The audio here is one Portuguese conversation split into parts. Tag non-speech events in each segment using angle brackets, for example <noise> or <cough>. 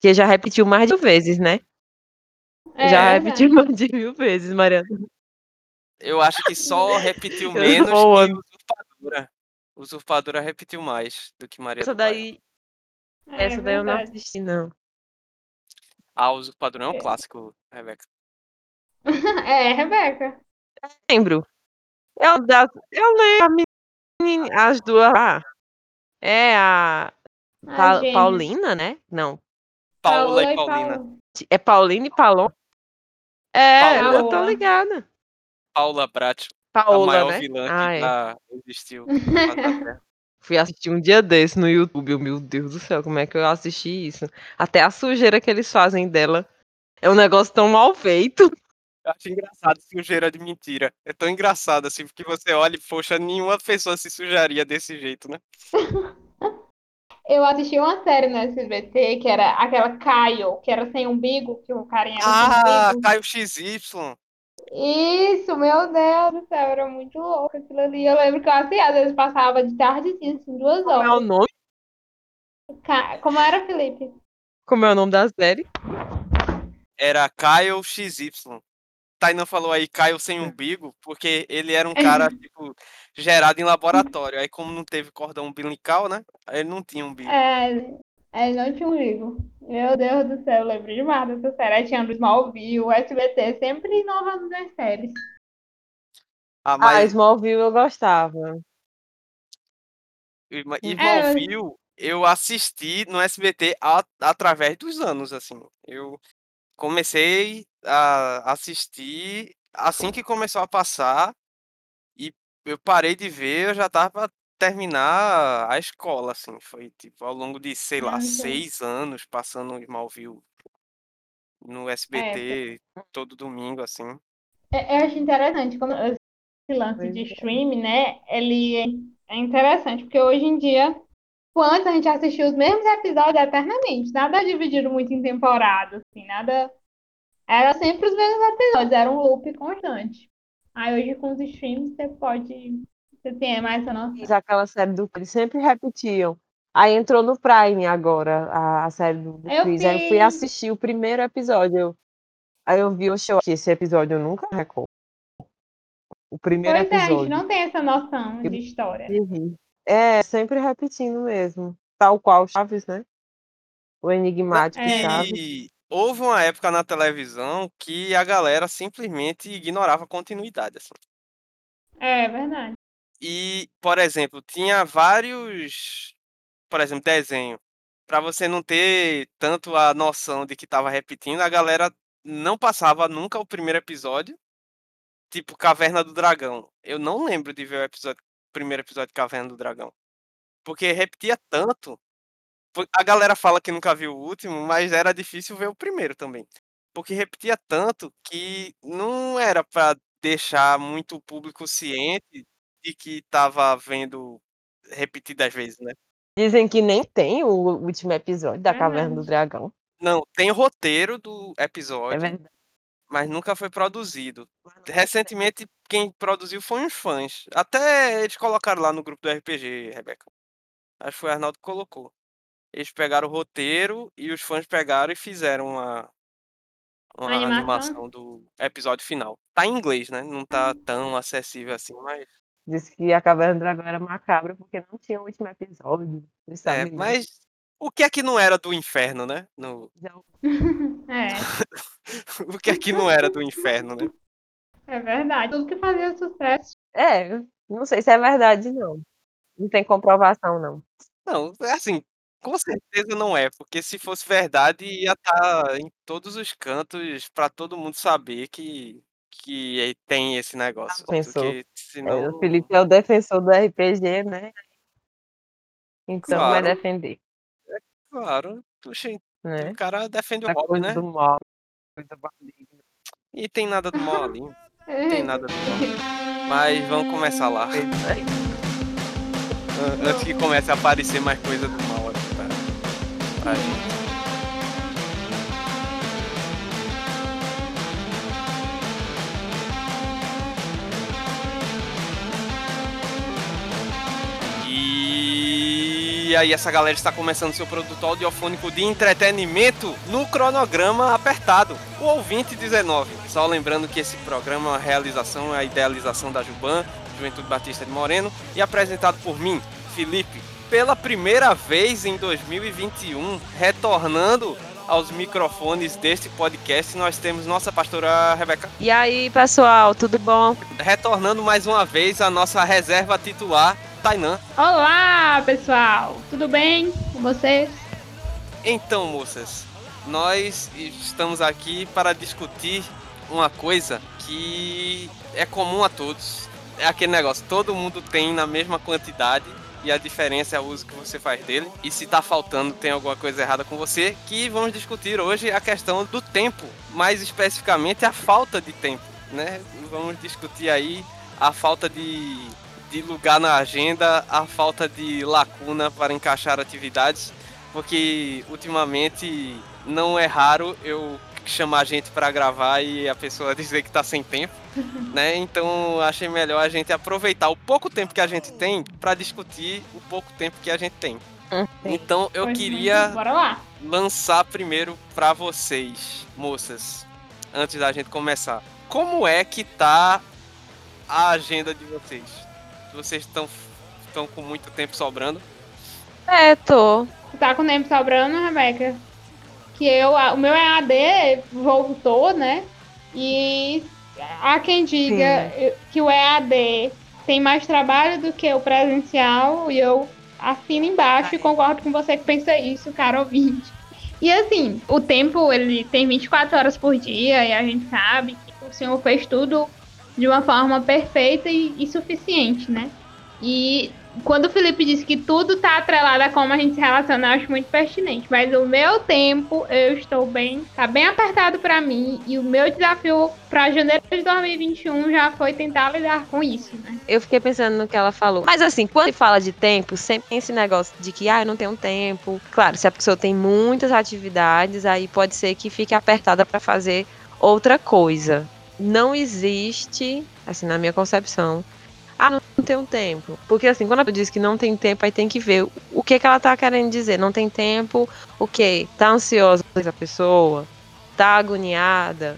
Que já repetiu mais de mil vezes, né? É, já é repetiu verdade. mais de mil vezes, Mariana. Eu acho que só <laughs> repetiu Eu menos sou que a- Usurpadora. Usurpadora repetiu mais do que Maria Essa do daí, É essa daí eu não assisti, não. Ah, Usurpadora é um É. clássico, Rebeca. <laughs> É, Rebeca. Lembro. Eu, das, eu lembro a menina, as duas lá. É a As Pa- gêmeas. Paulina, né? Não. Paola e Paulina. Paula. É Paulina e Palom? É, Paola. eu tô ligada. Paula Brat, a Paola, maior né? vilã Ah, que é. já existiu. <laughs> Fui assistir um dia desse no YouTube. eu, Meu Deus do céu, como é que eu assisti isso? Até a sujeira que eles fazem dela é um negócio tão mal feito. Eu acho engraçado sujeira de mentira. É tão engraçado assim, porque você olha e, poxa, nenhuma pessoa se sujaria desse jeito, né? <laughs> Eu assisti uma série no SBT que era aquela Caio, que era sem umbigo, que o carinha era Ah, sem. Caio XY. Isso, meu Deus do céu, era muito louco aquilo ali. Eu lembro que eu assim, às vezes passava de tardezinha, assim, duas Como é o horas. nome? Ca- Como era, Felipe? Como é o nome da série? Era Caio XY. Tainan falou aí Caio sem umbigo, porque ele era um cara, tipo, gerado em laboratório. Aí, como não teve cordão umbilical, né? Aí ele não tinha umbigo. É, é, não tinha umbigo. Meu Deus do céu, eu lembro demais dessa série. Aí tinha do Smallville, o SBT, sempre inovando nas séries. Ah, Ah, mas Smallville eu gostava. Irma- É, Smallville eu assisti no SBT a- através dos anos, assim. Eu comecei a assistir assim que começou a passar e eu parei de ver, eu já tava pra terminar a escola, assim. Foi tipo ao longo de, sei lá, seis anos passando Smallville no SBT todo domingo, assim. É, eu acho interessante como esse lance de é. streaming, né? Ele é interessante, porque hoje em dia, tipo, antes a gente assistia os mesmos episódios eternamente, nada dividido muito em temporadas, assim, nada. Era sempre os mesmos episódios, era um loop constante. Aí hoje com os streams você pode. Você tem mais essa noção. Fiz aquela série do Chris, sempre repetiam. Aí entrou no Prime agora, a, a série do, do Eu Chris. Aí eu fui fiz. assistir o primeiro episódio. eu- aí eu vi o show que esse episódio eu nunca recordo. O primeiro Pois é, a gente episódio. não tem essa noção de história. Uhum. É, sempre repetindo mesmo. Tal qual Chaves, né? O enigmático É. Chaves. E houve uma época na televisão que a galera simplesmente ignorava a continuidade, assim. É verdade. E, por exemplo, tinha vários, por exemplo, desenho. Pra você não ter tanto a noção de que tava repetindo, a galera não passava nunca o primeiro episódio. Tipo Caverna do Dragão. Eu não lembro de ver o episódio, o primeiro episódio de Caverna do Dragão. Porque repetia tanto. A galera fala que nunca viu o último, mas era difícil ver o primeiro também. Porque repetia tanto que não era pra deixar muito o público ciente de que tava vendo repetidas vezes, né? Dizem que nem tem o último episódio da Caverna do Verdade. Dragão. Não, tem roteiro do É episódio, verdade. mas nunca foi produzido. Recentemente, quem produziu foi uns fãs. Até eles colocaram lá no grupo do RPG, Rebeca. Acho que foi o Arnaldo que colocou. Eles pegaram o roteiro e os fãs pegaram e fizeram uma, uma Animação? animação do episódio final. Tá em inglês, né? Não tá tão acessível assim, mas. Disse que a Caverna do Dragão era macabra porque não tinha o último episódio. É, mas o que é que não era do inferno, né? No... <laughs> É, <laughs> o que é que não era do inferno, né? é verdade. Tudo que fazia sucesso. É, não sei se é verdade, não. Não tem comprovação, não. Não, é assim, com certeza não é, porque se fosse verdade ia estar em todos os cantos pra todo mundo saber que, que tem esse negócio. Pensou. Porque É, senão. o Felipe é o defensor do RPG, né? Então vai Claro. defender, Claro, puxa, né? o cara defende o A hobby, coisa né? do mal, coisa maligna. E tem nada do mal ali. Tem nada do mal. Mas vamos começar lá. Pois é. An- Antes que comece a aparecer mais coisa do mal aqui gente. E aí essa galera está começando seu produto audiofônico de entretenimento no cronograma apertado. O ouvinte 19. Só lembrando que esse programa é realização, é a idealização da Juban, Juventude Batista de Moreno, e apresentado por mim, Felipe, pela primeira vez em 2021, retornando aos microfones deste podcast, nós temos nossa pastora Rebeca. E aí, pessoal, tudo bom? Retornando mais uma vez a nossa reserva titular, Tainã. Olá, pessoal! Tudo bem com vocês? Então, moças, nós estamos aqui para discutir uma coisa que é comum a todos. É aquele negócio, todo mundo tem na mesma quantidade e a diferença é o uso que você faz dele. E se tá faltando, tem alguma coisa errada com você, que vamos discutir hoje a questão do tempo, mais especificamente a falta de tempo, né? Vamos discutir aí a falta de, de lugar na agenda, a falta de lacuna para encaixar atividades, porque ultimamente não é raro eu chamar a gente para gravar e a pessoa <laughs> dizer que tá sem tempo, <laughs> né? Então achei melhor a gente aproveitar o pouco tempo que a gente tem para discutir o pouco tempo que a gente tem. Então eu Pois queria muito, Bora lá. lançar primeiro para vocês, moças, antes da gente começar. Como é que tá a agenda de vocês? Vocês estão estão com muito tempo sobrando? É, tô. Tá com tempo sobrando, Rebeca? Que eu, o meu EAD voltou, né? E há quem diga eu- que o EAD tem mais trabalho do que o presencial e eu assino embaixo e concordo com você que pensa isso, cara ouvinte. E assim, o tempo ele tem 24 horas por dia e a gente sabe que o senhor fez tudo de uma forma perfeita e, e suficiente, né? E quando o Felipe disse que tudo tá atrelado a como a gente se relaciona, eu acho muito pertinente. Mas o meu tempo, eu estou bem, tá bem apertado pra mim. E o meu desafio pra janeiro de 2021 já foi tentar lidar com isso, né? Eu fiquei pensando no que ela falou. Mas assim, quando fala de tempo, sempre tem esse negócio de que, ah, eu não tenho tempo. Claro, se a pessoa tem muitas atividades, aí pode ser que fique apertada para fazer outra coisa. Não existe, assim, na minha concepção, ah, não tenho tempo. Porque assim, quando a pessoa diz que não tem tempo, aí tem que ver o que, que ela tá querendo dizer. Não tem tempo, o quê? Tá ansiosa a pessoa? Tá agoniada?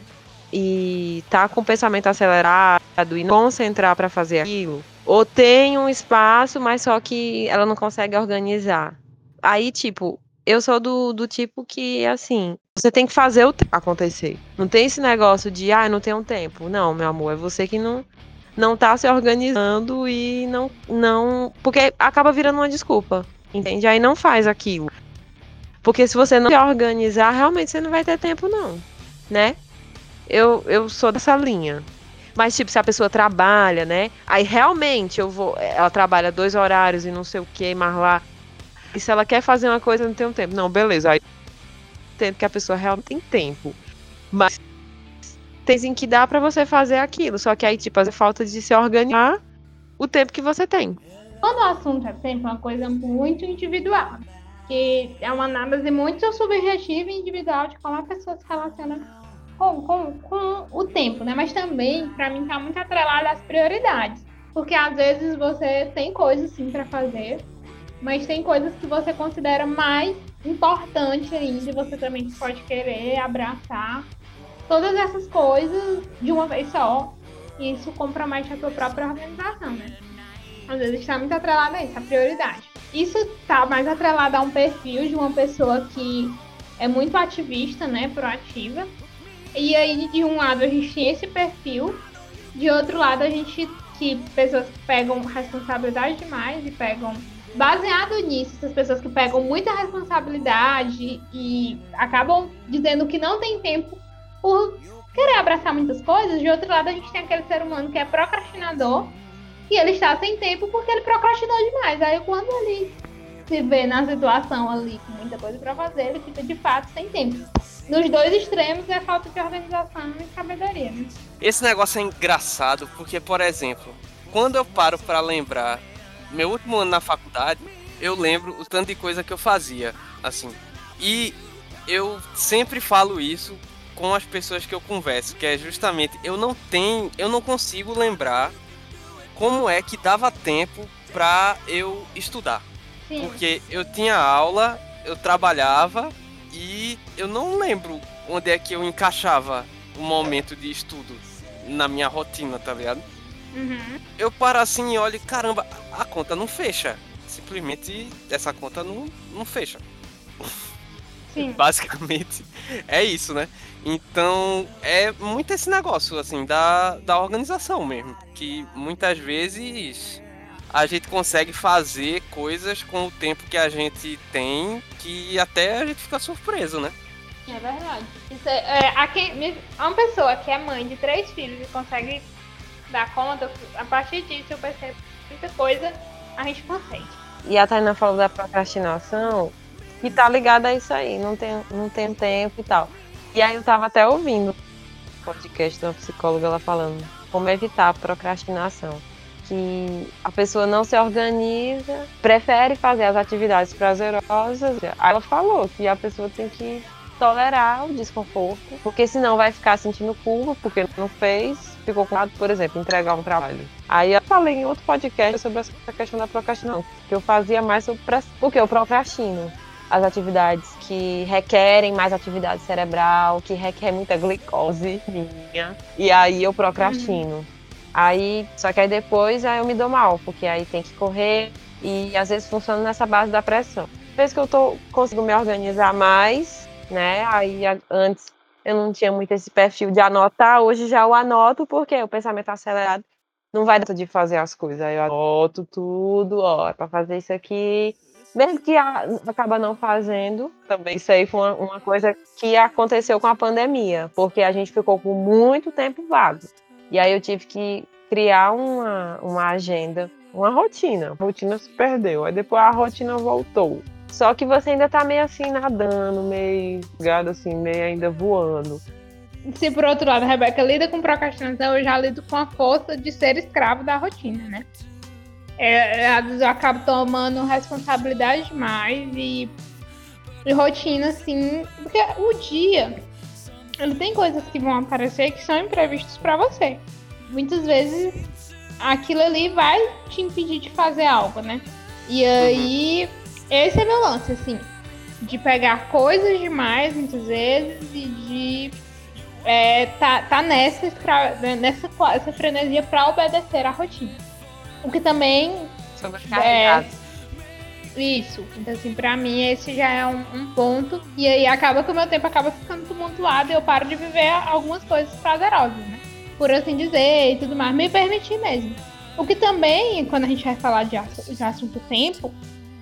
E tá com o pensamento acelerado e não concentrar para fazer aquilo? Ou tem um espaço, mas só que ela não consegue organizar? Aí, tipo, eu sou do, do tipo que, assim, você tem que fazer o tempo acontecer. Não tem esse negócio de, ah, não tenho tempo. Não, meu amor, é você que não, não tá se organizando e não, não. Porque acaba virando uma desculpa. Entende? Aí não faz aquilo. Porque se você não se organizar, realmente você não vai ter tempo, não. Né? Eu, eu sou dessa linha. Mas, tipo, se a pessoa trabalha, né? Aí realmente eu vou. Ela trabalha dois horários e não sei o que, mas lá. E se ela quer fazer uma coisa, não tem um tempo. Não, beleza. Aí entendo que a pessoa realmente tem tempo. Mas tem em que dá pra você fazer aquilo. Só que aí, tipo, é falta de se organizar o tempo que você tem. Quando o assunto é tempo, é uma coisa muito individual. Que é uma análise muito subjetiva e individual de como a pessoa se relaciona com, com, com o tempo, né? Mas também, pra mim, tá muito atrelado às prioridades. Porque às vezes você tem coisas sim pra fazer, mas tem coisas que você considera mais importante ainda e você também pode querer abraçar todas essas coisas de uma vez só. E isso compromete a tua própria organização, né? Às vezes está muito atrelado a isso, a prioridade. Isso está mais atrelado a um perfil de uma pessoa que é muito ativista, né? Proativa. E aí, de um lado, a gente tem esse perfil, de outro lado, a gente que pessoas que pegam responsabilidade demais e pegam. Baseado nisso, essas pessoas que pegam muita responsabilidade e acabam dizendo que não tem tempo por querer abraçar muitas coisas. De outro lado, a gente tem aquele ser humano que é procrastinador e ele está sem tempo porque ele procrastinou demais. Aí quando ele se vê na situação ali com muita coisa para fazer, ele fica de fato sem tempo. Nos dois extremos é falta de organização e sabedoria, né? Esse negócio é engraçado porque, por exemplo, quando eu paro para lembrar meu último ano na faculdade, eu lembro o tanto de coisa que eu fazia, assim. E eu sempre falo isso com as pessoas que eu converso, que é justamente eu não tenho, eu não consigo lembrar como é que dava tempo para eu estudar. Sim. Porque eu tinha aula, eu trabalhava e eu não lembro onde é que eu encaixava o momento de estudo na minha rotina, tá ligado? Uhum. Eu paro assim e olho, caramba, a conta não fecha. Simplesmente essa conta não, não fecha. Sim. <laughs> Basicamente é isso, né? Então é muito esse negócio, assim, da, da organização mesmo. Que muitas vezes a gente consegue fazer coisas com o tempo que a gente tem que até a gente fica surpreso, né? É verdade. Isso é, é, aqui, uma pessoa que é mãe de três filhos e consegue dar conta, a partir disso eu percebo que muita coisa a gente consegue. E a Tainá falou da procrastinação, que tá ligada a isso aí, não tem, não tem tempo e tal. E aí eu tava até ouvindo o podcast da psicóloga ela falando como evitar a procrastinação. Que a pessoa não se organiza, prefere fazer as atividades prazerosas. Aí ela falou que a pessoa tem que tolerar o desconforto, porque senão vai ficar sentindo culpa porque não fez, ficou com lado, por exemplo, entregar um trabalho. Aí eu falei em outro podcast sobre essa questão da procrastinação, que eu fazia mais sobre porque eu procrastino as atividades que requerem mais atividade cerebral, que requer muita glicose minha, e aí eu procrastino. Aí, só que aí depois aí eu me dou mal, porque aí tem que correr e às vezes funciona nessa base da pressão. Depois que eu tô consigo me organizar mais, né? Aí antes eu não tinha muito esse perfil de anotar, hoje já eu anoto porque o pensamento acelerado não vai dar de fazer as coisas. Aí eu anoto tudo, ó, é pra fazer isso aqui. Mesmo que a- acaba não fazendo, também isso aí foi uma, uma coisa que aconteceu com a pandemia, porque a gente ficou com muito tempo vago. E aí eu tive que criar uma, uma agenda, uma rotina. A rotina se perdeu, aí depois a rotina voltou. Só que você ainda tá meio assim nadando, meio gado assim, meio ainda voando. Se por outro lado a Rebeca lida com procrastinação, eu já lido com a força de ser escravo da rotina, né? É, vezes eu acabo tomando responsabilidade demais e, e rotina, assim, porque o dia ele tem coisas que vão aparecer que são imprevistos pra você. Muitas vezes aquilo ali vai te impedir de fazer algo, né? E aí, esse é meu lance, assim, de pegar coisas demais muitas vezes e de é, tá, tá nessa, escra- nessa, essa frenesia pra obedecer à rotina. O que também Sobrecarregado. isso. Então, assim, pra mim, esse já é um, um ponto. E aí acaba que o meu tempo acaba ficando tumultuado e eu paro de viver algumas coisas prazerosas, né? Por assim dizer e tudo mais. Me permitir mesmo. O que também, quando a gente vai falar de, de assunto tempo,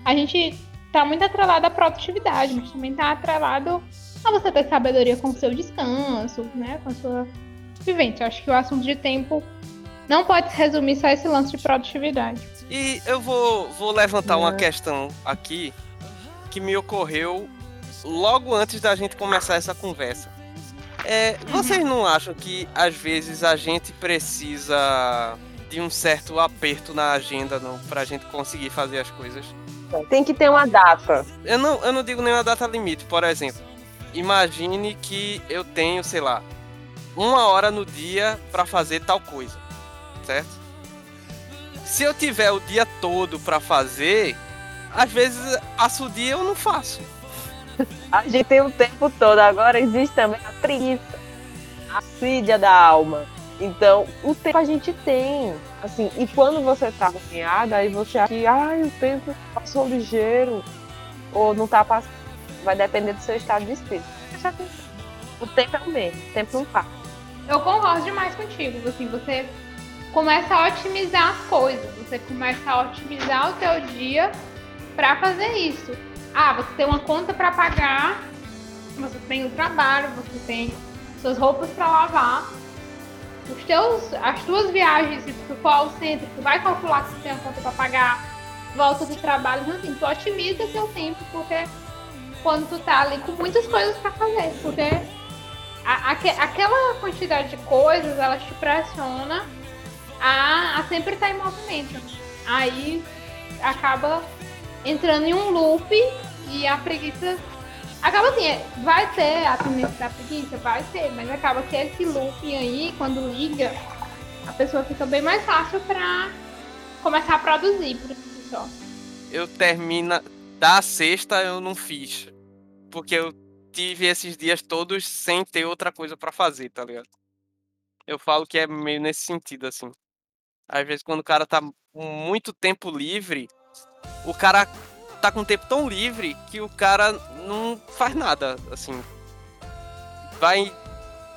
a gente tá muito atrelado à produtividade, mas também tá atrelado a você ter sabedoria com o seu descanso, né? Com a sua vivência. Eu acho que o assunto de tempo não pode se resumir só a esse lance de produtividade. E eu vou, vou levantar uma É. questão aqui que me ocorreu logo antes da gente começar essa conversa. É, vocês não acham que às vezes a gente precisa de um certo aperto na agenda não, pra gente conseguir fazer as coisas? Tem que ter uma data. Eu não, eu não digo nenhuma data limite, por exemplo. Imagine que eu tenho, sei lá, uma hora no dia pra fazer tal coisa, certo? Se eu tiver o dia todo pra fazer, às vezes passa o dia eu não faço. A gente tem o tempo todo. Agora existe também a preguiça, a sídia da alma. Então, o tempo a gente tem. Assim, e quando você tá agoniada, aí você acha que ai, o tempo passou ligeiro. Ou não tá passando. Vai depender do seu estado de espírito. O tempo é o mesmo, o tempo não passa. Eu concordo demais contigo. Assim, você começa a otimizar as coisas. Você começa a otimizar o teu dia pra fazer isso. Ah, você tem uma conta pra pagar, você tem o trabalho, você tem suas roupas pra lavar. Os teus, as tuas viagens, se tu for ao centro, tu vai calcular tu tem uma conta pra pagar, volta do trabalho, então assim, tu otimiza teu tempo, porque quando tu tá ali com muitas coisas pra fazer, porque a- aque- aquela quantidade de coisas, ela te pressiona a, a sempre estar em movimento. Aí acaba entrando em um loop e a preguiça. Acaba assim, é, vai ter a tendência da preguiça? Vai ter, mas acaba que esse looping aí, quando liga, a pessoa fica bem mais fácil pra começar a produzir por si só. eu termina da sexta eu não fiz. Porque eu tive esses dias todos sem ter outra coisa para fazer, tá ligado? Eu falo que é meio nesse sentido, assim. Às vezes quando o cara tá com muito tempo livre, o cara tá com tempo tão livre que o cara não faz nada, assim. Vai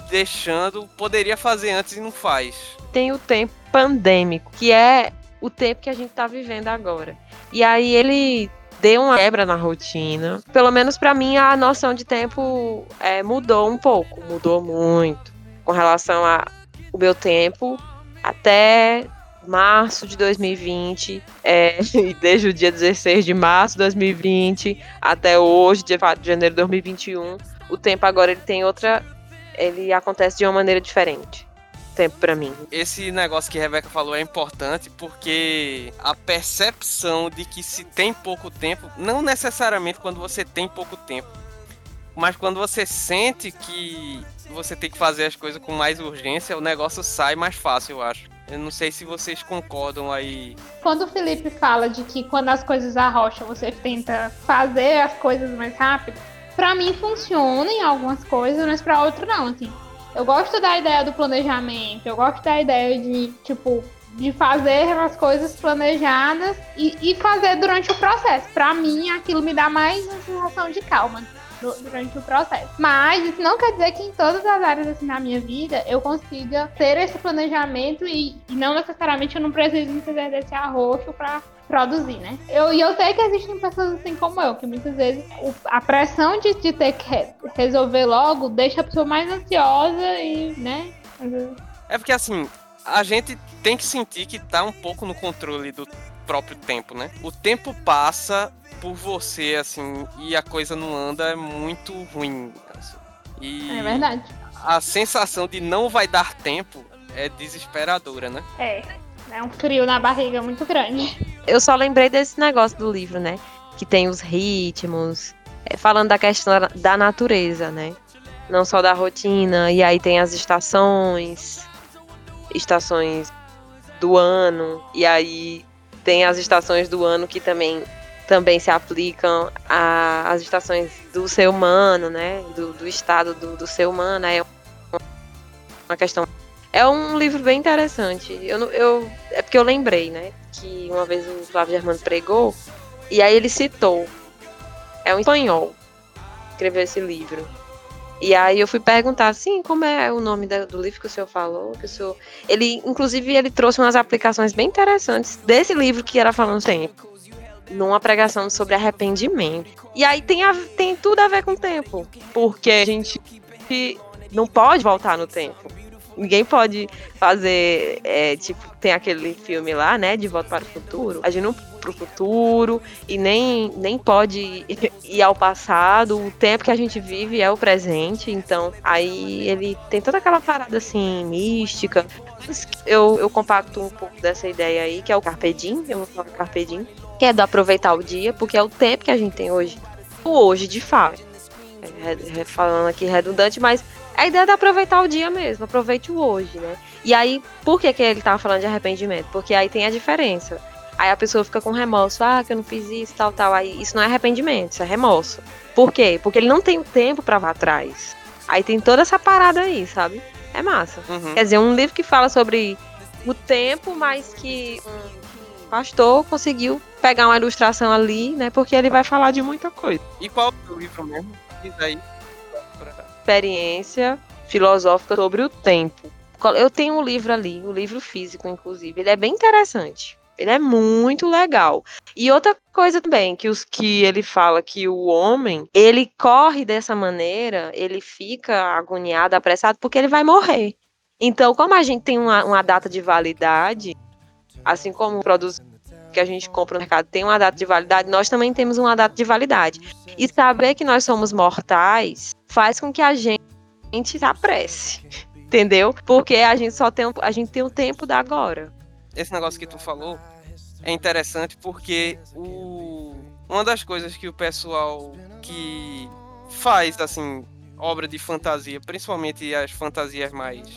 deixando, poderia fazer antes e não faz. Tem o tempo pandêmico, que é o tempo que a gente tá vivendo agora. E aí ele deu uma quebra na rotina. Pelo menos para mim a noção de tempo é, mudou um pouco, mudou muito com relação ao meu tempo até março de 2020, é, <laughs> desde o dia 16 de março de 2020 até hoje, dia 4 de janeiro de 2021, o tempo agora ele tem outra, ele acontece de uma maneira diferente tempo para mim. Esse negócio que a Rebeca falou é importante porque a percepção de que se tem pouco tempo, não necessariamente quando você tem pouco tempo, mas quando você sente que você tem que fazer as coisas com mais urgência, o negócio sai mais fácil, eu acho. Eu não sei se vocês concordam aí. Quando o Felipe fala de que quando as coisas arrocham, você tenta fazer as coisas mais rápido, para mim funciona em algumas coisas, mas para outras não, assim. Eu gosto da ideia do planejamento, eu gosto da ideia de, tipo, de fazer as coisas planejadas e, e fazer durante o processo. Para mim, aquilo me dá mais uma sensação de calma durante o processo. Mas isso não quer dizer que em todas as áreas assim na minha vida eu consiga ter esse planejamento e, e não necessariamente eu não preciso me fazer desse arroxo para produzir, né? Eu, e eu sei que existem pessoas assim como eu, que muitas vezes o, a pressão de, de ter que re, resolver logo deixa a pessoa mais ansiosa e, né? É porque assim, a gente tem que sentir que tá um pouco no controle do próprio tempo, né? O tempo passa por você, assim, e a coisa não anda é muito ruim. Assim. E é verdade. A sensação de não vai dar tempo é desesperadora, né? É. É um frio na barriga muito grande. Eu só lembrei desse negócio do livro, né? Que tem os ritmos, é, falando da questão da natureza, né? Não só da rotina, e aí tem as estações, estações do ano, e aí tem as estações do ano que também também se aplicam às estações do ser humano, né? Do, do estado do, do ser humano. É uma questão. É um livro bem interessante. Eu, eu, é porque eu lembrei, né? Que uma vez o Flávio Germano pregou, e aí ele citou. É um espanhol escreveu esse livro. E aí eu fui perguntar assim, como é o nome do livro que o senhor falou? Que o senhor... Ele, inclusive, ele trouxe umas aplicações bem interessantes desse livro que era falando tempo numa pregação sobre arrependimento. E aí tem, a, tem tudo a ver com o tempo, porque a gente não pode voltar no tempo. Ninguém pode fazer, é, tipo, tem aquele filme lá, né, de Volta para o Futuro. A gente não para o futuro e nem, nem pode ir ao passado. O tempo que a gente vive é o presente. Então, aí ele tem toda aquela parada assim, mística. Eu, eu compacto um pouco dessa ideia aí, que é o Carpe Diem. Eu vou falar Carpe Diem que é do aproveitar o dia, porque é o tempo que a gente tem hoje. O hoje, de fato. É, falando aqui redundante, mas a ideia é de aproveitar o dia mesmo, aproveite o hoje, né? E aí, por que, que ele tava falando de arrependimento? Porque aí tem a diferença. Aí a pessoa fica com remorso, ah, que eu não fiz isso, tal, tal. Aí isso não é arrependimento, isso é remorso. Por quê? Porque ele não tem o tempo para vá atrás. Aí tem toda essa parada aí, sabe? É massa. Uhum. Quer dizer, um livro que fala sobre o tempo, mas que um pastor conseguiu pegar uma ilustração ali, né? Porque ele vai falar de muita coisa. E qual é o livro mesmo? Diz aí. Experiência filosófica sobre o tempo. Eu tenho um livro ali, o um livro físico, inclusive. Ele é bem interessante. Ele é muito legal. E outra coisa também, que os que ele fala que o homem, ele corre dessa maneira, ele fica agoniado, apressado, porque ele vai morrer. Então, como a gente tem uma, uma data de validade, assim como produz que a gente compra no mercado tem uma data de validade, nós também temos uma data de validade. E saber que nós somos mortais faz com que a gente se apresse, entendeu? Porque a gente só tem, a gente tem o tempo da agora. Esse negócio que tu falou é interessante porque o, uma das coisas que o pessoal que faz assim obra de fantasia, principalmente as fantasias mais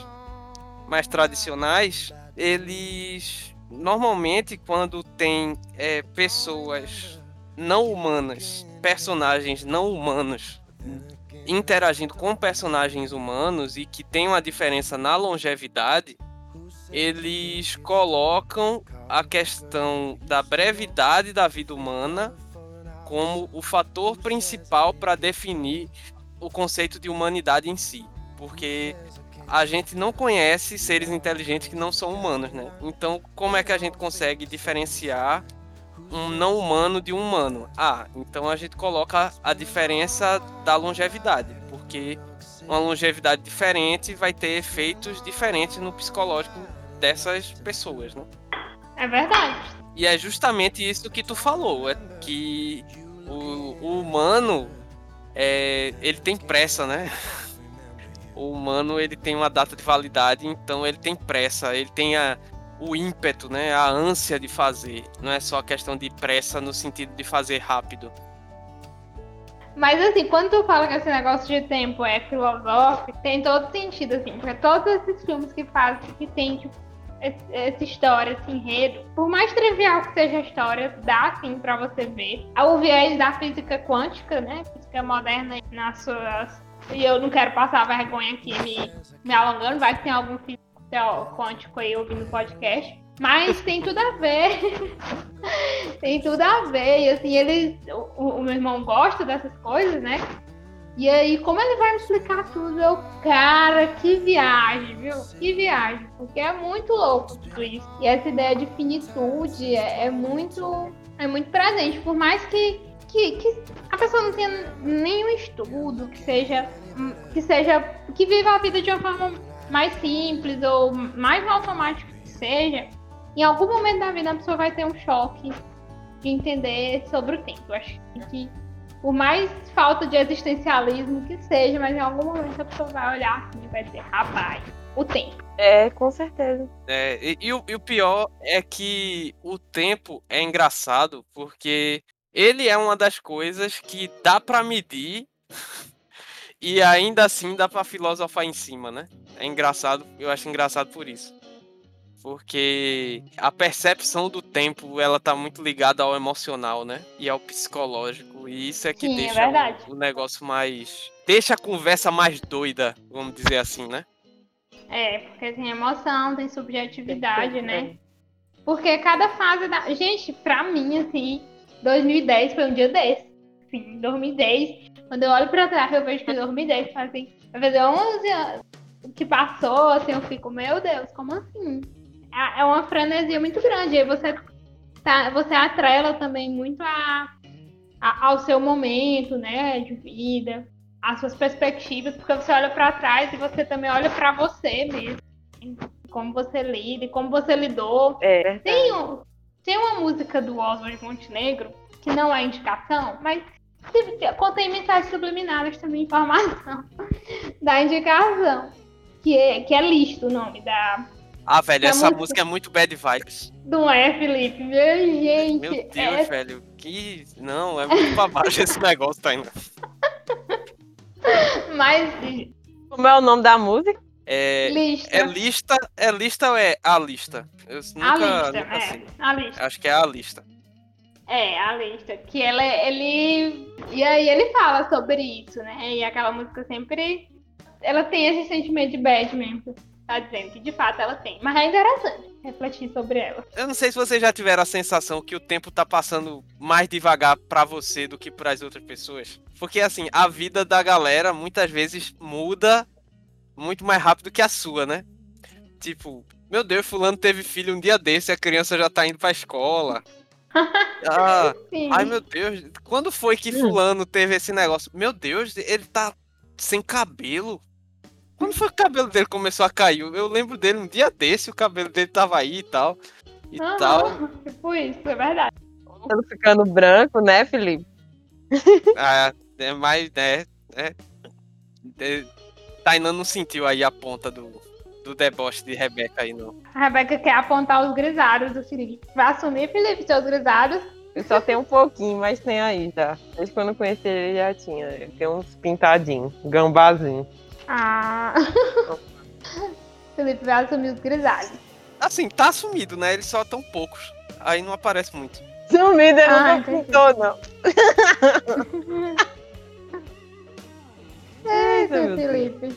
mais tradicionais, eles normalmente quando tem é, pessoas não humanas, personagens não humanos interagindo com personagens humanos e que tem uma diferença na longevidade, eles colocam a questão da brevidade da vida humana como o fator principal para definir o conceito de humanidade em si, porque a gente não conhece seres inteligentes que não são humanos, né? Então, como é que a gente consegue diferenciar um não humano de um humano? Ah, então a gente coloca a diferença da longevidade, porque uma longevidade diferente vai ter efeitos diferentes no psicológico dessas pessoas, né? É verdade. E é justamente isso que tu falou, é que o, o humano é, ele tem pressa, né? <laughs> O humano ele tem uma data de validade, então ele tem pressa, ele tem a, o ímpeto, né? A ânsia de fazer. Não é só questão de pressa no sentido de fazer rápido. Mas assim, quando tu fala que esse negócio de tempo é filosófico, tem todo sentido, assim, porque todos esses filmes que fazem, que tem, tipo, essa história, esse enredo, por mais trivial que seja a história, dá assim para você ver. O viés da física quântica, né? Física moderna nas suas. E eu não quero passar vergonha aqui me, me alongando, vai que tem algum físico quântico aí ouvindo o podcast. Mas tem tudo a ver. <laughs> tem tudo a ver. E assim, ele. O, o meu irmão gosta dessas coisas, né? E aí, como ele vai me explicar tudo? Eu, cara, que viagem, viu? Que viagem. Porque é muito louco tudo isso. E essa ideia de finitude é, é muito. É muito presente. Por mais que, que, que, a pessoa não tenha nenhum estudo, que seja. Que seja. Que viva a vida de uma forma mais simples ou mais automática que seja, em algum momento da vida a pessoa vai ter um choque de entender sobre o tempo. Eu acho que por mais falta de existencialismo que seja, mas em algum momento a pessoa vai olhar assim e vai dizer, rapaz, o tempo. É, com certeza. É, e, e, o, e o pior é que o tempo é engraçado porque ele é uma das coisas que dá para medir <laughs> e ainda assim dá para filosofar em cima, né? É engraçado, eu acho engraçado por isso porque a percepção do tempo ela tá muito ligada ao emocional, né? E ao psicológico. E isso é que Sim, deixa é o, o, negócio mais. Deixa a conversa mais doida, vamos dizer assim, né? É, porque tem emoção, tem subjetividade, né? Porque cada fase da. Gente, pra mim, assim, 2010 foi um dia desse. Sim, 2010. Quando eu olho pra trás, eu vejo que 2010 fazem. Vai fazer 11 anos que passou, assim, eu fico, meu Deus, como assim? É, é uma frenesia muito grande. Aí você, tá, você atrela também muito a, a, ao seu momento, né, de vida, às suas perspectivas, porque você olha para trás e você também olha para você mesmo, como você lida, como você lidou. É, tem, um, tem uma música do Oswald Montenegro que não é indicação, mas contém mensagens subliminares também, informação <laughs> da indicação, que é, que é listo o nome da, ah, velho, essa música... música... é muito bad vibes. Não é, Felipe? Meu gente. Meu Deus, é... velho. Que. Não, é muito pra baixo esse negócio, tá indo. <laughs> Mas. Como é o nome da música? É lista. É lista, é lista ou é a lista? Eu nunca, a lista, nunca é. Sei. A lista. Acho que é a lista. É, a lista. Que ela, ele. E aí ele fala sobre isso, né? E aquela música sempre. Ela tem esse sentimento de bad mesmo tá dizendo que de fato ela tem. Mas é interessante refletir sobre ela. Eu não sei se vocês já tiveram a sensação que o tempo tá passando mais devagar para você do que para as outras pessoas. Porque assim, a vida da galera muitas vezes muda muito mais rápido que a sua, né? Tipo, meu Deus, fulano teve filho um dia desse, a criança já tá indo pra escola. <laughs> Ah, ai meu Deus, quando foi que fulano teve esse negócio? Meu Deus, ele tá sem cabelo. Quando foi que o cabelo dele começou a cair? Eu lembro dele um dia desse, o cabelo dele tava aí e tal. E uhum, tal. Tipo isso, é verdade. Tava ficando branco, né, Felipe? ah, é mais, né? É, é, Tainan não sentiu aí a ponta do, do deboche de Rebeca aí, não. A Rebeca quer apontar os grisalhos do Felipe. Vai assumir, Felipe, seus grisalhos? Eu só tenho um pouquinho, mas tem aí já. Desde quando eu conheci ele já tinha. Tem uns pintadinhos, gambazinho. Ah. <laughs> Felipe vai assumir os grisalhos. Assim, tá sumido, né? Eles só tão poucos. Aí não aparece muito. Sumido, ele Ah, nunca entendi. pintou, não. <laughs> Eita. Felipe.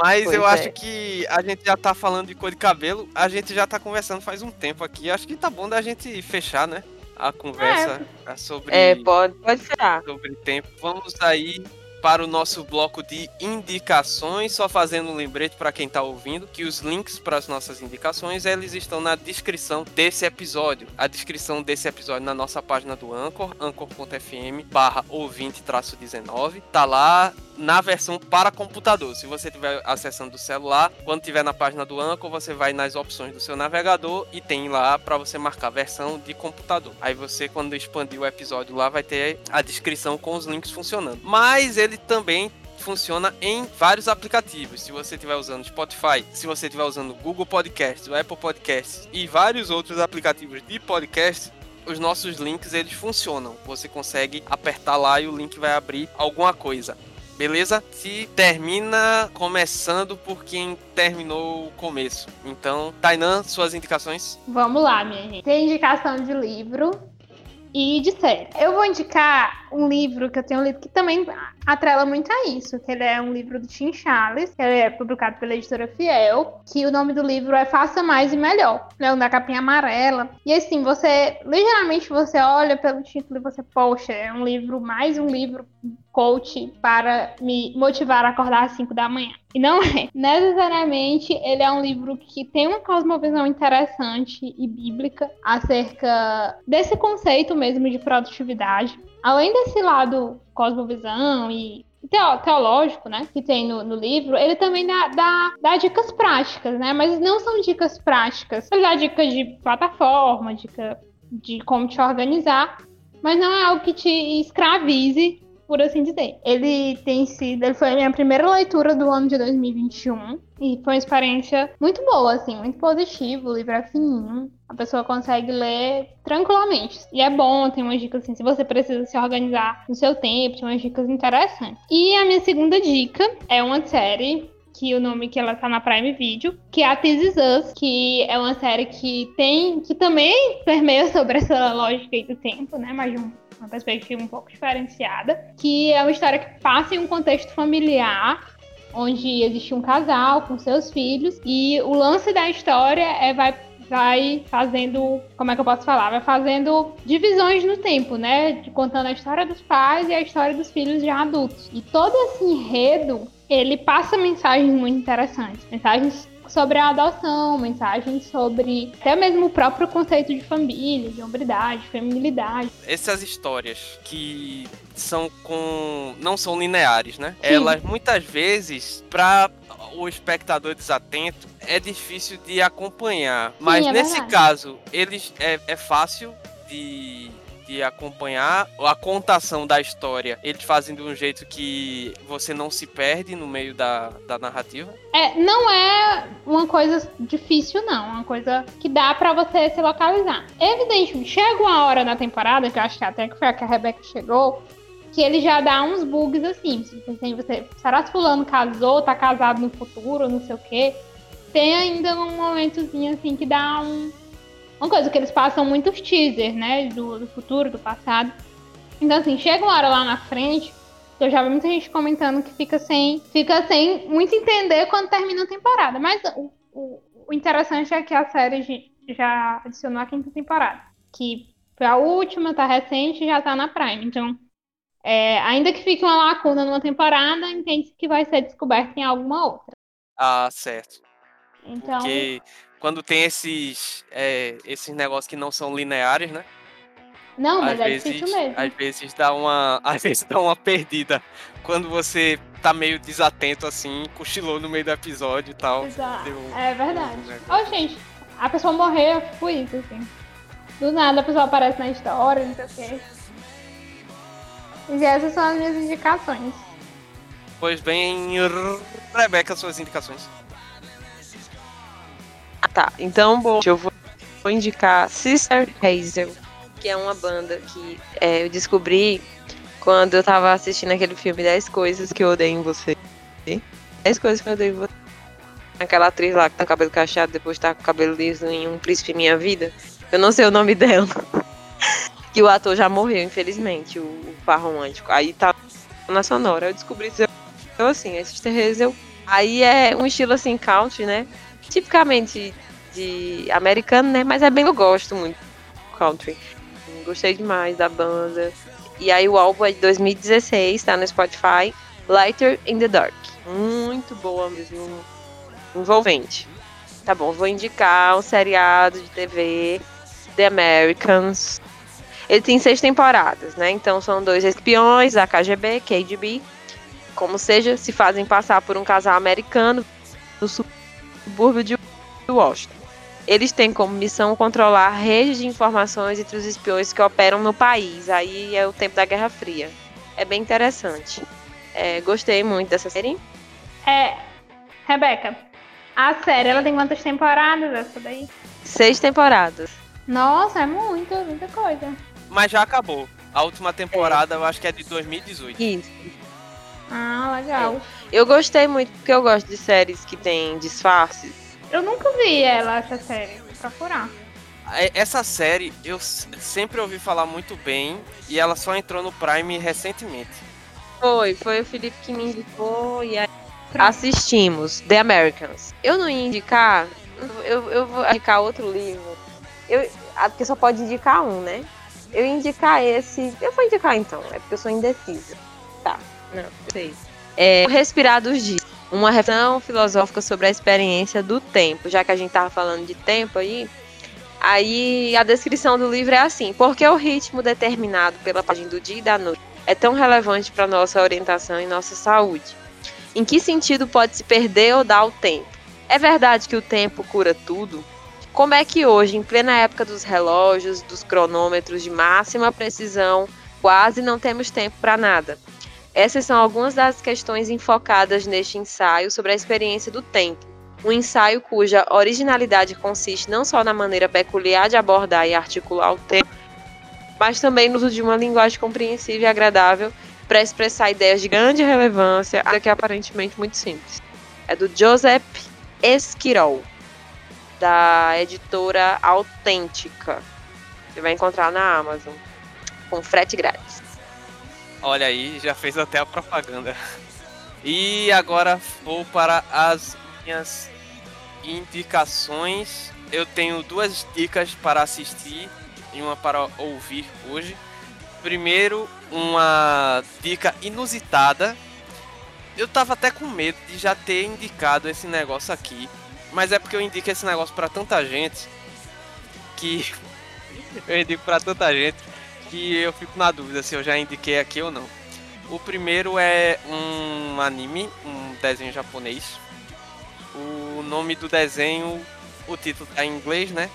Mas Pois eu é. acho que a gente já tá falando de cor de cabelo, a gente já tá conversando faz um tempo aqui. Acho que tá bom da gente fechar, né? A conversa é, sobre, É, pode, pode ficar. sobre tempo. Vamos aí para o nosso bloco de indicações, só fazendo um lembrete para quem tá ouvindo que os links para as nossas indicações eles estão na descrição desse episódio. A descrição desse episódio na nossa página do Anchor, anchor.fm barra ouvinte-19. Tá lá na versão para computador. Se você estiver acessando do celular, quando estiver na página do Anchor, você vai nas opções do seu navegador e tem lá para você marcar versão de computador. Aí você, quando expandir o episódio lá, vai ter a descrição com os links funcionando. Mas ele também funciona em vários aplicativos. Se você estiver usando Spotify, se você estiver usando Google Podcasts, o Apple Podcasts e vários outros aplicativos de podcast, os nossos links eles funcionam. Você consegue apertar lá e o link vai abrir alguma coisa. Beleza? Se termina começando por quem terminou o começo. Então, Tainan, suas indicações? Vamos lá, minha gente. Tem indicação de livro e de série. Eu vou indicar um livro que eu tenho lido que também atrela muito a isso, que ele é um livro do Tim Charles, que é publicado pela editora Fiel, que o nome do livro é Faça Mais e Melhor, é um da capinha amarela. E assim, você, ligeiramente você olha pelo título e você, poxa, é um livro, mais um livro coach para me motivar a acordar às 5 da manhã. E não é. <laughs> Necessariamente, ele é um livro que tem uma cosmovisão interessante e bíblica acerca desse conceito mesmo de produtividade. Além desse lado cosmovisão e teo- teológico, né, que tem no, no livro, ele também dá, dá, dá dicas práticas, né, mas não são dicas práticas. Ele dá dicas de plataforma, dica de como te organizar, mas não é algo que te escravize por assim dizer. Ele tem sido, ele foi a minha primeira leitura do ano de 2021 e foi uma experiência muito boa, assim, muito positiva. O livro é fininho, a pessoa consegue ler tranquilamente. E é bom, tem umas dicas assim, se você precisa se organizar no seu tempo, tem umas dicas interessantes. E a minha segunda dica é uma série que o nome que ela tá na Prime Video, que é a This Is Us, que é uma série que tem, que também permeia sobre essa lógica do tempo, né, mas de um uma perspectiva um pouco diferenciada, que é uma história que passa em um contexto familiar, onde existe um casal com seus filhos, e o lance da história é vai vai fazendo, como é que eu posso falar? Vai fazendo divisões no tempo, né? Contando a história dos pais e a história dos filhos já adultos. E todo esse enredo, ele passa mensagens muito interessantes. Mensagens sobre a adoção, mensagens sobre até mesmo o próprio conceito de família, de hombridade, feminilidade. Essas histórias que são com. não são lineares, né? Sim. Elas muitas vezes, para o espectador desatento, é difícil de acompanhar. Mas é nesse verdade. caso, eles é, é fácil de. De acompanhar a contação da história, eles fazem de um jeito que você não se perde no meio da, da narrativa. É, não é uma coisa difícil, não. É uma coisa que dá pra você se localizar. Evidentemente, chega uma hora na temporada, que eu acho que até que foi a que a Rebeca chegou, que ele já dá uns bugs assim. Você, tem- você será que fulano casou, tá casado no futuro, não sei o quê. Tem ainda um momentozinho assim que dá um. Uma coisa que eles passam muitos teasers, né? Do, do futuro, do passado. Então, assim, chega uma hora lá na frente eu já vi muita gente comentando que fica sem, fica sem muito entender quando termina a temporada. Mas o, o, o interessante é que a série já adicionou a quinta temporada. Que foi a última, tá recente e já tá na Prime. Então, é, ainda que fique uma lacuna numa temporada, entende que vai ser descoberta em alguma outra. Ah, certo. Então, Porque quando tem esses, é, esses negócios que não são lineares, né? não, mas às é vezes, difícil mesmo. às vezes dá uma, <laughs> às vezes dá uma perdida quando você tá meio desatento assim, cochilou no meio do episódio e tal. Exato. deu- É verdade. um negócio. Ó, gente, a pessoa morreu, tipo isso, assim. Do nada a pessoa aparece na história, não sei o quê. E essas são as minhas indicações. Pois bem, Rebeca, suas indicações. Tá. Então, bom, eu vou, indicar Sister Hazel, que é uma banda que é, eu descobri quando eu tava assistindo aquele filme 10 Coisas que eu odeio em você. 10 Coisas que eu odeio em você. aquela atriz lá que tá com cabelo cacheado, depois tá com cabelo liso em Um Príncipe Minha Vida. Eu não sei o nome dela. <laughs> que o ator já morreu, infelizmente, o, o par romântico. Aí tá na sonora. Eu descobri isso eu, assim, esses terreiros eu. Aí é um estilo assim, country, né? Tipicamente de americano, né? Mas é bem eu gosto muito country. Gostei demais da banda. E aí o álbum é de 2016, tá no Spotify. Lighter in the Dark. Muito boa mesmo. Envolvente. Tá bom, vou indicar um seriado de TV, The Americans. Ele tem seis temporadas, né? Então são dois espiões da KGB, KGB, como seja, se fazem passar por um casal americano no subúrbio de Washington. Eles têm como missão controlar a rede de informações entre os espiões que operam no país. Aí é o tempo da Guerra Fria. É bem interessante. É, gostei muito dessa série. É, Rebeca, a série ela tem quantas temporadas essa daí? Seis temporadas. Nossa, é muito, muita coisa. Mas já acabou. A última temporada é. eu acho que é de 2018. Isso. Ah, legal. É. Eu gostei muito porque eu gosto de séries que tem disfarces eu nunca vi ela, essa série. Vou procurar. É, essa série eu sempre ouvi falar muito bem e ela só entrou no Prime recentemente. Foi, foi o Felipe que me indicou e aí assistimos The Americans. Eu não ia indicar, eu, eu vou indicar outro livro. Eu, porque só pode indicar um, né? Eu ia indicar esse. Eu vou indicar então, é porque eu sou indecisa. Tá, não, sei. É Respirar dos Dias uma reflexão filosófica sobre a experiência do tempo, já que a gente estava falando de tempo aí. Aí a descrição do livro é assim: porque o ritmo determinado pela página do dia e da noite é tão relevante para nossa orientação e nossa saúde? Em que sentido pode se perder ou dar o tempo? É verdade que o tempo cura tudo? Como é que hoje, em plena época dos relógios, dos cronômetros de máxima precisão, quase não temos tempo para nada? Essas são algumas das questões enfocadas neste ensaio sobre a experiência do tempo. Um ensaio cuja originalidade consiste não só na maneira peculiar de abordar e articular o tempo, mas também no uso de uma linguagem compreensível e agradável para expressar ideias de grande relevância, que é aparentemente muito simples. É do Joseph Esquirol, da editora Autêntica. Você vai encontrar na Amazon, com frete grátis. Olha aí, já fez até a propaganda. E agora vou para as minhas indicações. Eu tenho duas dicas para assistir e uma para ouvir hoje. Primeiro, uma dica inusitada. Eu tava até com medo de já ter indicado esse negócio aqui, mas é porque eu indico esse negócio para tanta gente que <laughs> eu indico para tanta gente que eu fico na dúvida se eu já indiquei aqui ou não. O primeiro é um anime, um desenho japonês. O nome do desenho, o título tá em inglês, né?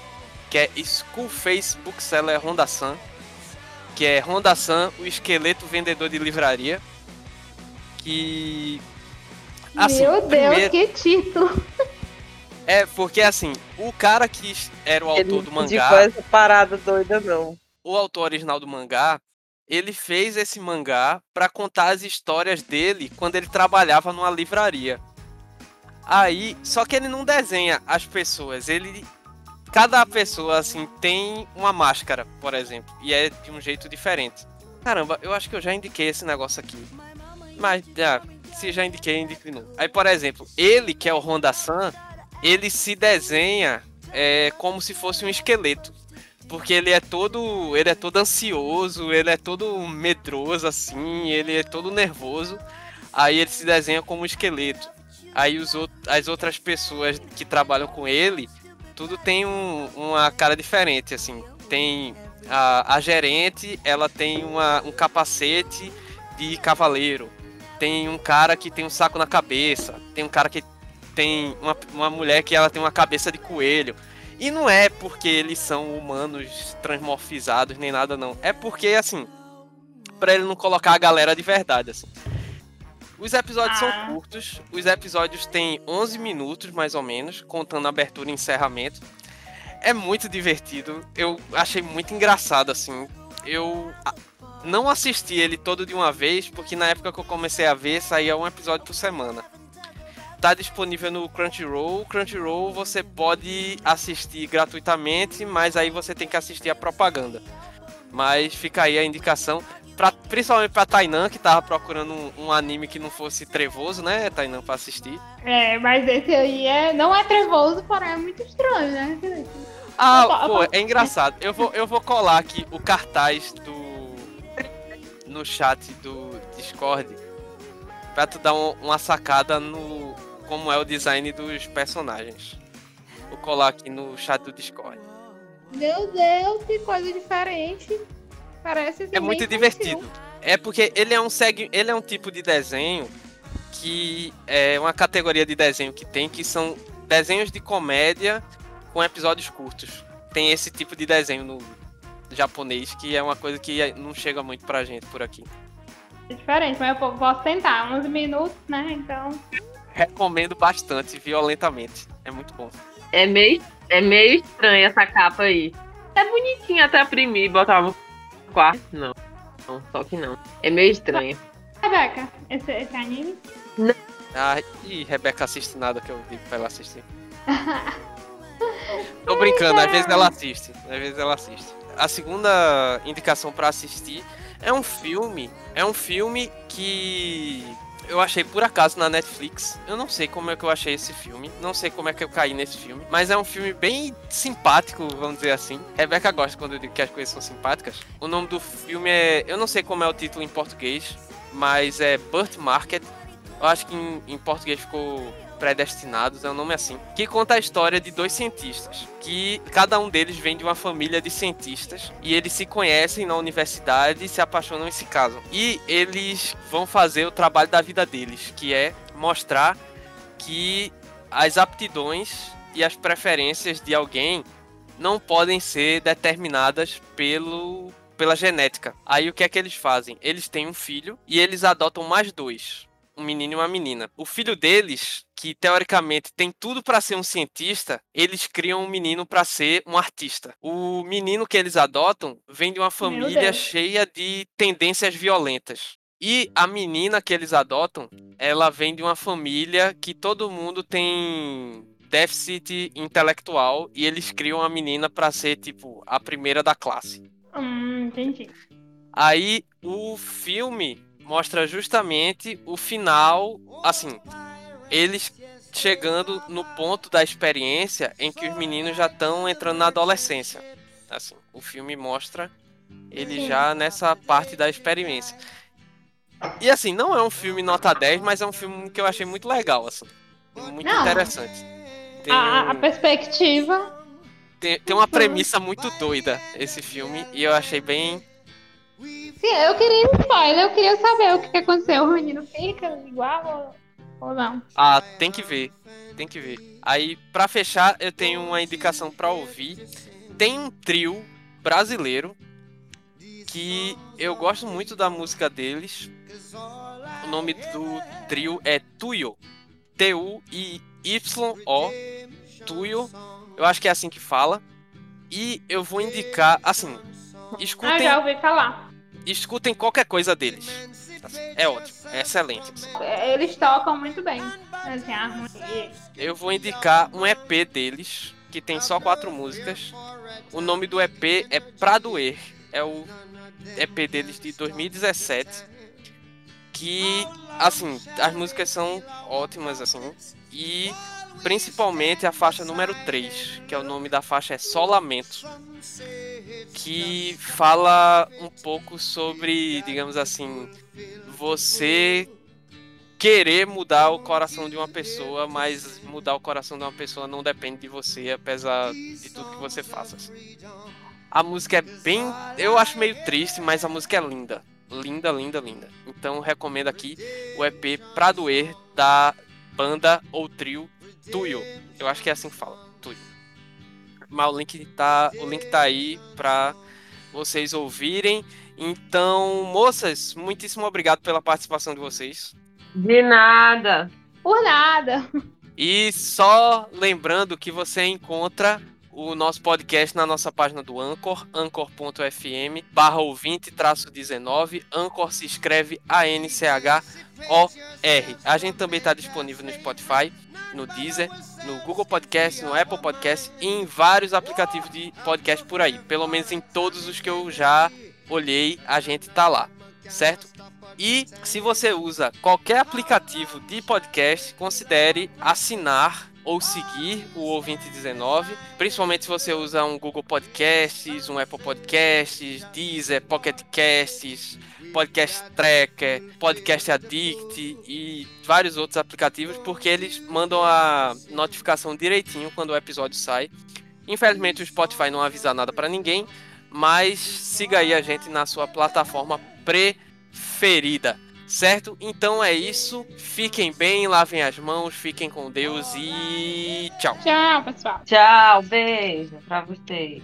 Que é School Face Bookseller Honda-san. Que é Honda-san, o esqueleto vendedor de livraria. Que. Assim, Meu Deus, primeiro... que título! É, porque assim, o cara que era o autor Ele do mangá. Não essa parada doida, não o autor original do mangá, ele fez esse mangá para contar as histórias dele quando ele trabalhava numa livraria. Aí, só que ele não desenha as pessoas, ele cada pessoa assim tem uma máscara, por exemplo, e é de um jeito diferente. Caramba, eu acho que eu já indiquei esse negócio aqui. Mas ah, se já indiquei, indique não. Aí, por exemplo, ele que é o Honda San, ele se desenha é, como se fosse um esqueleto porque ele é todo, ele é todo ansioso, ele é todo medroso assim, ele é todo nervoso. Aí ele se desenha como um esqueleto. Aí os as outras pessoas que trabalham com ele, tudo tem um, uma cara diferente assim. Tem a, a gerente, ela tem uma, um capacete de cavaleiro. Tem um cara que tem um saco na cabeça. Tem um cara que tem uma, uma mulher que ela tem uma cabeça de coelho. E não é porque eles são humanos transmorfizados nem nada, não. É porque, assim, para ele não colocar a galera de verdade, assim. Os episódios ah. são curtos, os episódios têm 11 minutos, mais ou menos, contando abertura e encerramento. É muito divertido, eu achei muito engraçado, assim. Eu não assisti ele todo de uma vez, porque na época que eu comecei a ver, saía um episódio por semana. Tá disponível no Crunchyroll. Crunchyroll você pode assistir gratuitamente, mas aí você tem que assistir a propaganda. Mas fica aí a indicação, pra, principalmente pra Tainan, que tava procurando um, um, anime que não fosse trevoso, né, Tainan, pra assistir. É, mas esse aí é, não é trevoso, porém é muito estranho, né? Ah, pô, é engraçado. Eu vou, eu vou colar aqui o cartaz do. no chat do Discord. Pra tu dar um, uma sacada no. Como é o design dos personagens. Vou colar aqui no chat do Discord. Meu Deus, que coisa diferente. Parece É muito divertido. É porque ele é um seg... ele é um tipo de desenho que é uma categoria de desenho que tem que são desenhos de comédia com episódios curtos. Tem esse tipo de desenho no japonês que é uma coisa que não chega muito pra gente por aqui. É diferente, mas eu posso tentar. 11 minutos, né? Então. Recomendo bastante, violentamente. É muito bom. É meio, é meio estranha essa capa aí. É bonitinha até imprimir e botar no quarto. Não. Não, só que não. É meio estranho. Rebeca, esse, esse anime? Não. Ah, e Rebeca assiste nada que eu digo pra ela assistir. <laughs> Tô brincando, às vezes ela assiste. Às vezes ela assiste. A segunda indicação para assistir é um filme. É um filme que eu achei por acaso na Netflix. Eu não sei como é que eu achei esse filme. Não sei como é que eu caí nesse filme. Mas é um filme bem simpático, vamos dizer assim. Rebeca gosta quando eu digo que as coisas são simpáticas. O nome do filme é. Eu não sei como é o título em português. Mas é Burt Market. Eu acho que em, em português ficou predestinados, é um nome assim, que conta a história de dois cientistas, que cada um deles vem de uma família de cientistas e eles se conhecem na universidade, se apaixonam e se casam. E eles vão fazer o trabalho da vida deles, que é mostrar que as aptidões e as preferências de alguém não podem ser determinadas pelo pela genética. Aí o que é que eles fazem? Eles têm um filho e eles adotam mais dois um menino e uma menina. O filho deles, que teoricamente tem tudo para ser um cientista, eles criam um menino para ser um artista. O menino que eles adotam vem de uma família cheia de tendências violentas. E a menina que eles adotam, ela vem de uma família que todo mundo tem déficit intelectual e eles criam a menina para ser tipo a primeira da classe. Hum, entendi. Aí o filme mostra justamente o final, assim, eles chegando no ponto da experiência em que os meninos já estão entrando na adolescência. Assim, o filme mostra ele já nessa parte da experiência. E assim, não é um filme nota 10, mas é um filme que eu achei muito legal, assim. Muito não. interessante. Tem a, a perspectiva. Tem, tem uma premissa muito doida esse filme e eu achei bem Sim, eu queria spoiler, eu queria saber o que, que aconteceu. O menino fica igual ou, ou não? Ah, tem que ver. Tem que ver. Aí, para fechar, eu tenho uma indicação para ouvir. Tem um trio brasileiro que eu gosto muito da música deles. O nome do trio é Tuyo. T-U-I-Y-O. Tuyo. Eu acho que é assim que fala. E eu vou indicar, assim, escutem. Ah, já ouvi falar escutem qualquer coisa deles. É ótimo, é excelente. É, eles tocam muito bem. Eu vou indicar um EP deles, que tem só quatro músicas. O nome do EP é Pra Doer. É o EP deles de 2017. Que, assim, as músicas são ótimas, assim. E principalmente a faixa número 3, que é o nome da faixa é Solamento, que fala um pouco sobre, digamos assim, você querer mudar o coração de uma pessoa, mas mudar o coração de uma pessoa não depende de você, apesar de tudo que você faça. A música é bem, eu acho meio triste, mas a música é linda. Linda, linda, linda. Então recomendo aqui o EP Pra Doer da banda ou trio Tuyo. Eu acho que é assim que fala. Tuyo. Mas o link tá, o link tá aí pra vocês ouvirem. Então, moças, muitíssimo obrigado pela participação de vocês. De nada. Por nada. E só lembrando que você encontra o nosso podcast na nossa página do Anchor, anchor.fm, barra ouvinte, traço 19. Anchor se escreve A-N-C-H-O-R. A gente também está disponível no Spotify, no Deezer, no Google Podcast, no Apple Podcast e em vários aplicativos de podcast por aí. Pelo menos em todos os que eu já olhei, a gente tá lá, certo? E se você usa qualquer aplicativo de podcast, considere assinar ou seguir o Ouvinte 19, principalmente se você usa um Google Podcasts, um Apple Podcasts, Deezer, Pocket Casts, Podcast Tracker, Podcast Addict e vários outros aplicativos, porque eles mandam a notificação direitinho quando o episódio sai. Infelizmente o Spotify não avisa nada para ninguém, mas siga aí a gente na sua plataforma preferida. Certo? Então é isso. Fiquem bem, lavem as mãos, fiquem com Deus e tchau. Tchau, pessoal. Tchau, beijo pra vocês.